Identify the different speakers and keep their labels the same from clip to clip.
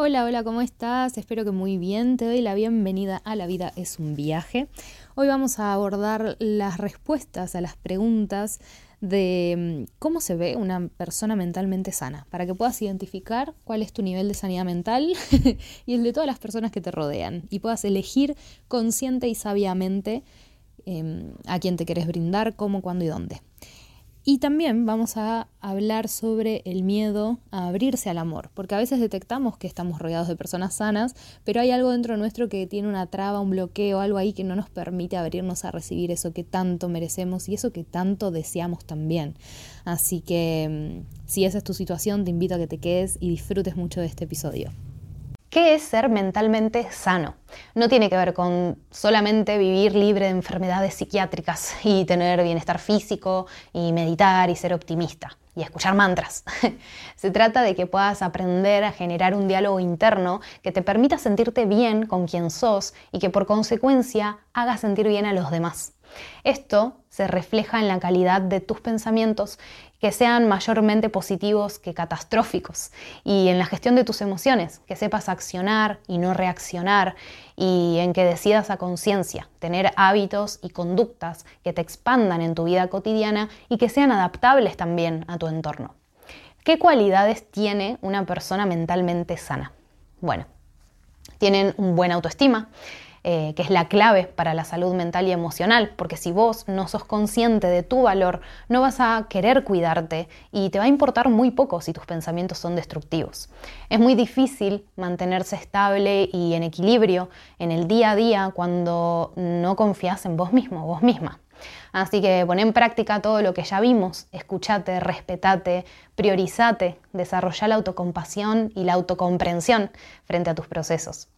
Speaker 1: Hola, hola, ¿cómo estás? Espero que muy bien. Te doy la bienvenida a La vida es un viaje. Hoy vamos a abordar las respuestas a las preguntas de mm, cómo se ve una persona mentalmente sana, para que puedas identificar cuál es tu nivel de sanidad mental y el de todas las personas que te rodean y puedas elegir consciente y sabiamente em, a quién te querés brindar, cómo, cuándo y dónde. Y también vamos a hablar sobre el miedo a abrirse al amor, porque a veces detectamos que estamos rodeados de personas sanas, pero hay algo dentro nuestro que tiene una traba, un bloqueo, algo ahí que no nos permite abrirnos a recibir eso que tanto merecemos y eso que tanto deseamos también. Así que mm, si esa es tu situación, te invito a que te quedes y disfrutes mucho de este episodio. ¿Qué es ser mentalmente sano? No tiene que ver con solamente vivir libre de enfermedades psiquiátricas y tener bienestar físico y meditar y ser optimista y escuchar mantras. Se trata de que puedas aprender a generar un diálogo interno que te permita sentirte bien con quien sos y que por consecuencia haga sentir bien a los demás. Esto se refleja en la calidad de tus pensamientos que sean mayormente positivos que catastróficos y en la gestión de tus emociones, que sepas accionar y no reaccionar y en que decidas a conciencia, tener hábitos y conductas que te expandan en tu vida cotidiana y que sean adaptables también a tu entorno. ¿Qué cualidades tiene una persona mentalmente sana? Bueno, tienen un buen autoestima, eh, que es la clave para la salud mental y emocional, porque si vos no sos consciente de tu valor, no vas a querer cuidarte y te va a importar muy poco si tus pensamientos son destructivos. Es muy difícil mantenerse estable y en equilibrio en el día a día cuando no confías en vos mismo, vos misma. Así que pon en práctica todo lo que ya vimos, escúchate, respetate, priorizate, desarrolla la autocompasión y la autocomprensión frente a tus procesos.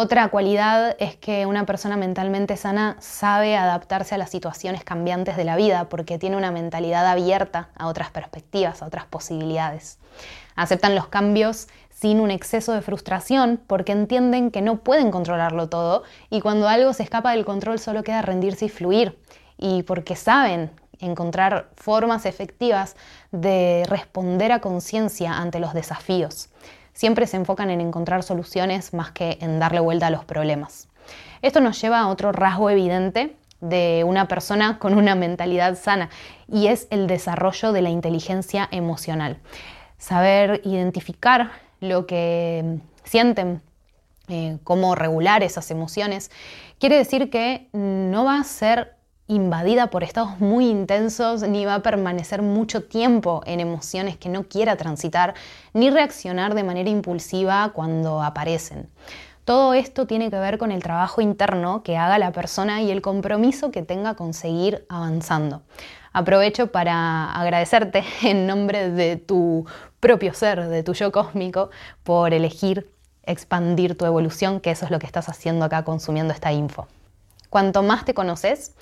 Speaker 1: Otra cualidad es que una persona mentalmente sana sabe adaptarse a las situaciones cambiantes de la vida porque tiene una mentalidad abierta a otras perspectivas, a otras posibilidades. Aceptan los cambios sin un exceso de frustración porque entienden que no pueden controlarlo todo y cuando algo se escapa del control solo queda rendirse y fluir y porque saben encontrar formas efectivas de responder a conciencia ante los desafíos siempre se enfocan en encontrar soluciones más que en darle vuelta a los problemas. Esto nos lleva a otro rasgo evidente de una persona con una mentalidad sana y es el desarrollo de la inteligencia emocional. Saber identificar lo que sienten, eh, cómo regular esas emociones, quiere decir que no va a ser invadida por estados muy intensos, ni va a permanecer mucho tiempo en emociones que no quiera transitar, ni reaccionar de manera impulsiva cuando aparecen. Todo esto tiene que ver con el trabajo interno que haga la persona y el compromiso que tenga con seguir avanzando. Aprovecho para agradecerte en nombre de tu propio ser, de tu yo cósmico, por elegir expandir tu evolución, que eso es lo que estás haciendo acá consumiendo esta info. Cuanto más te conoces,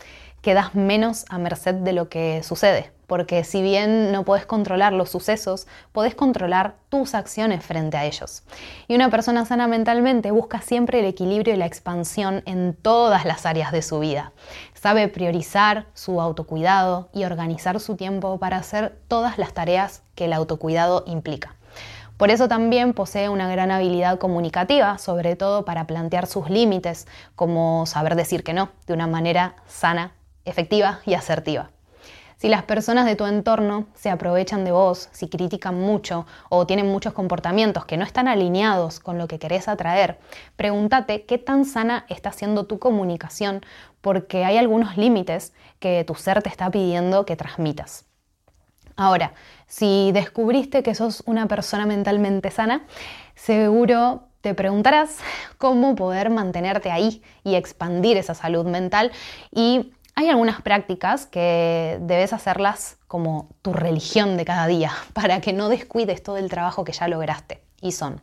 Speaker 1: quedas menos a merced de lo que sucede, porque si bien no puedes controlar los sucesos, podés controlar tus acciones frente a ellos. Y una persona sana mentalmente busca siempre el equilibrio y la expansión en todas las áreas de su vida. Sabe priorizar su autocuidado y organizar su tiempo para hacer todas las tareas que el autocuidado implica. Por eso también posee una gran habilidad comunicativa, sobre todo para plantear sus límites, como saber decir que no de una manera sana efectiva y asertiva. Si las personas de tu entorno se aprovechan de vos, si critican mucho o tienen muchos comportamientos que no están alineados con lo que querés atraer, pregúntate qué tan sana está siendo tu comunicación porque hay algunos límites que tu ser te está pidiendo que transmitas. Ahora, si descubriste que sos una persona mentalmente sana, seguro te preguntarás cómo poder mantenerte ahí y expandir esa salud mental y hay algunas prácticas que debes hacerlas como tu religión de cada día para que no descuides todo el trabajo que ya lograste. Y son,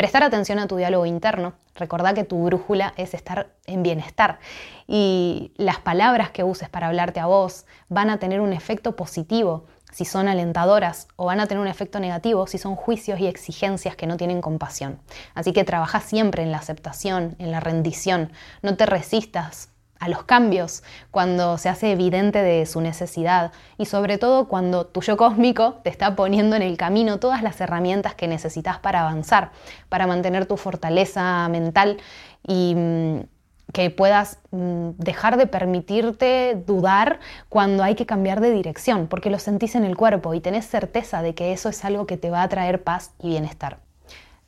Speaker 1: Prestar atención a tu diálogo interno. Recordá que tu brújula es estar en bienestar y las palabras que uses para hablarte a vos van a tener un efecto positivo si son alentadoras o van a tener un efecto negativo si son juicios y exigencias que no tienen compasión. Así que trabaja siempre en la aceptación, en la rendición. No te resistas a los cambios cuando se hace evidente de su necesidad y sobre todo cuando tu yo cósmico te está poniendo en el camino todas las herramientas que necesitas para avanzar, para mantener tu fortaleza mental y mm, que puedas mm, dejar de permitirte dudar cuando hay que cambiar de dirección, porque lo sentís en el cuerpo y tenés certeza de que eso es algo que te va a traer paz y bienestar.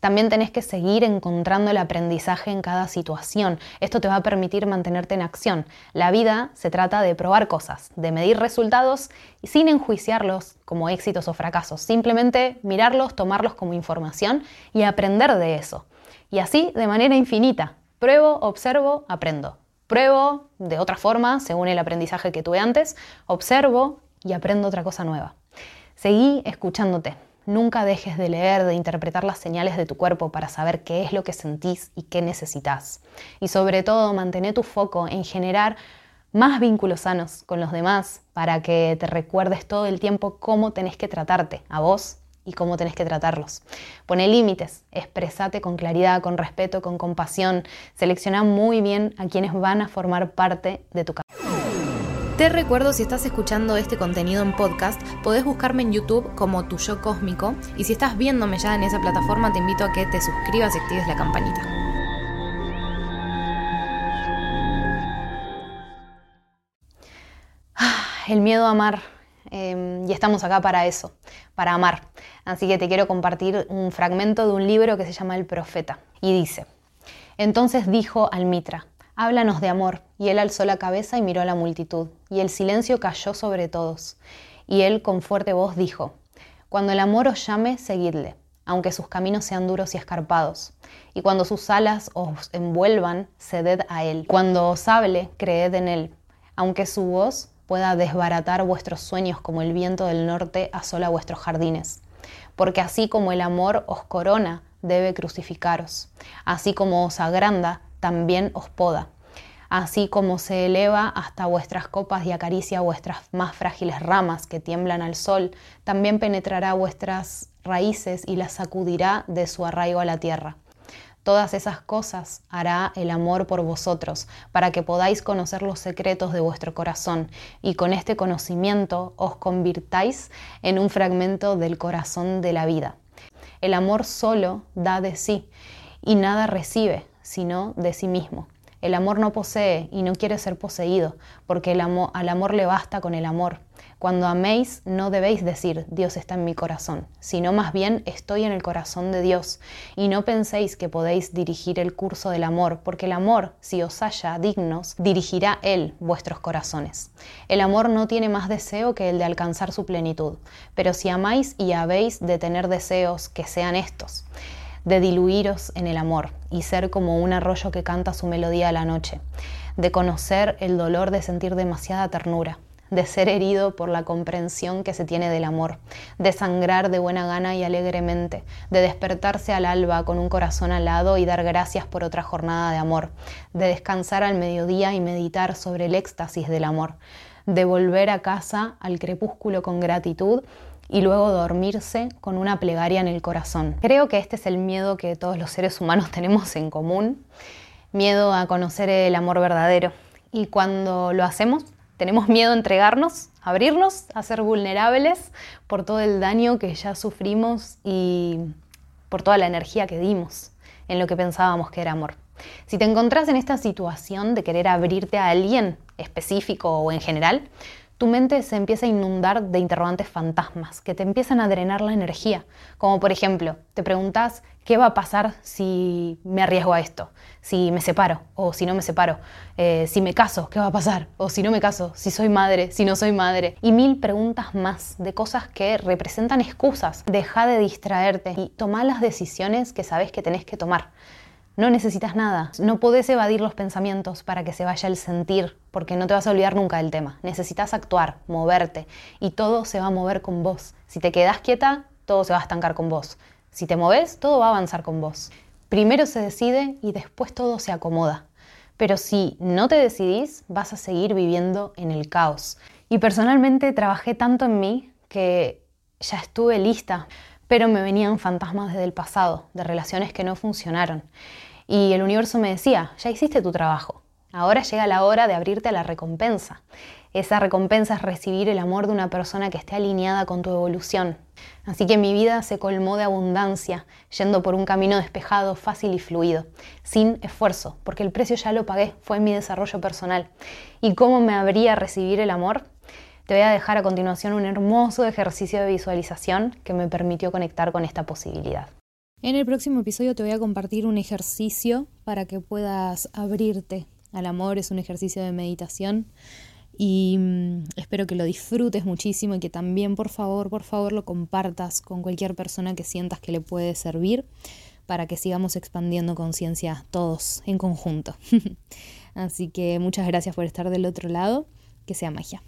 Speaker 1: También tenés que seguir encontrando el aprendizaje en cada situación. Esto te va a permitir mantenerte en acción. La vida se trata de probar cosas, de medir resultados y sin enjuiciarlos como éxitos o fracasos. Simplemente mirarlos, tomarlos como información y aprender de eso. Y así de manera infinita. Pruebo, observo, aprendo. Pruebo de otra forma, según el aprendizaje que tuve antes, observo y aprendo otra cosa nueva. Seguí escuchándote. Nunca dejes de leer, de interpretar las señales de tu cuerpo para saber qué es lo que sentís y qué necesitas. Y sobre todo, mantén tu foco en generar más vínculos sanos con los demás para que te recuerdes todo el tiempo cómo tenés que tratarte a vos y cómo tenés que tratarlos. Pone límites, expresate con claridad, con respeto, con compasión. Selecciona muy bien a quienes van a formar parte de tu casa. Te recuerdo, si estás escuchando este contenido en podcast, podés buscarme en YouTube como Tu Yo Cósmico y si estás viéndome ya en esa plataforma, te invito a que te suscribas y actives la campanita. Ah, el miedo a amar. Em, y estamos acá para eso, para amar. Así que te quiero compartir un fragmento de un libro que se llama El Profeta. Y dice, entonces dijo al Mitra, Háblanos de amor. Y él alzó la cabeza y miró a la multitud, y el silencio cayó sobre todos. Y él con fuerte voz dijo, Cuando el amor os llame, seguidle, aunque sus caminos sean duros y escarpados. Y cuando sus alas os envuelvan, ceded a él. Cuando os hable, creed en él, aunque su voz pueda desbaratar vuestros sueños como el viento del norte asola vuestros jardines. Porque así como el amor os corona, debe crucificaros. Así como os agranda, también os poda, así como se eleva hasta vuestras copas y acaricia vuestras más frágiles ramas que tiemblan al sol, también penetrará vuestras raíces y las sacudirá de su arraigo a la tierra. Todas esas cosas hará el amor por vosotros, para que podáis conocer los secretos de vuestro corazón, y con este conocimiento os convirtáis en un fragmento del corazón de la vida. El amor solo da de sí, y nada recibe, sino de sí mismo. El amor no posee y no quiere ser poseído, porque al amor le basta con el amor. Cuando améis no debéis decir Dios está en mi corazón, sino más bien estoy en el corazón de Dios. Y no penséis que podéis dirigir el curso del amor, porque el amor, si os halla dignos, dirigirá Él vuestros corazones. El amor no tiene más deseo que el de alcanzar su plenitud, pero si amáis y habéis de tener deseos que sean estos de diluiros en el amor y ser como un arroyo que canta su melodía a la noche, de conocer el dolor de sentir demasiada ternura, de ser herido por la comprensión que se tiene del amor, de sangrar de buena gana y alegremente, de despertarse al alba con un corazón alado y dar gracias por otra jornada de amor, de descansar al mediodía y meditar sobre el éxtasis del amor, de volver a casa al crepúsculo con gratitud y luego dormirse con una plegaria en el corazón. Creo que este es el miedo que todos los seres humanos tenemos en común, miedo a conocer el amor verdadero. Y cuando lo hacemos, tenemos miedo a entregarnos, a abrirnos, a ser vulnerables por todo el daño que ya sufrimos y por toda la energía que dimos en lo que pensábamos que era amor. Si te encontrás en esta situación de querer abrirte a alguien específico o en general, tu mente se empieza a inundar de interrogantes fantasmas que te empiezan a drenar la energía. Como por ejemplo, te preguntas qué va a pasar si me arriesgo a esto, si me separo o si no me separo, eh, si me caso, qué va a pasar, o si no me caso, si soy madre, si no soy madre, y mil preguntas más de cosas que representan excusas. Deja de distraerte y toma las decisiones que sabes que tenés que tomar. No necesitas nada, no podés evadir los pensamientos para que se vaya el sentir, porque no te vas a olvidar nunca del tema. Necesitas actuar, moverte, y todo se va a mover con vos. Si te quedas quieta, todo se va a estancar con vos. Si te moves, todo va a avanzar con vos. Primero se decide y después todo se acomoda. Pero si no te decidís, vas a seguir viviendo en el caos. Y personalmente trabajé tanto en mí que ya estuve lista, pero me venían fantasmas desde el pasado, de relaciones que no funcionaron. Y el universo me decía, ya hiciste tu trabajo, ahora llega la hora de abrirte a la recompensa. Esa recompensa es recibir el amor de una persona que esté alineada con tu evolución. Así que mi vida se colmó de abundancia, yendo por un camino despejado, fácil y fluido, sin esfuerzo, porque el precio ya lo pagué, fue mi desarrollo personal. ¿Y cómo me habría recibir el amor? Te voy a dejar a continuación un hermoso ejercicio de visualización que me permitió conectar con esta posibilidad. En el próximo episodio te voy a compartir un ejercicio para que puedas abrirte al amor, es un ejercicio de meditación y mm, espero que lo disfrutes muchísimo y que también por favor, por favor lo compartas con cualquier persona que sientas que le puede servir para que sigamos expandiendo conciencia todos en conjunto. Así que muchas gracias por estar del otro lado, que sea magia.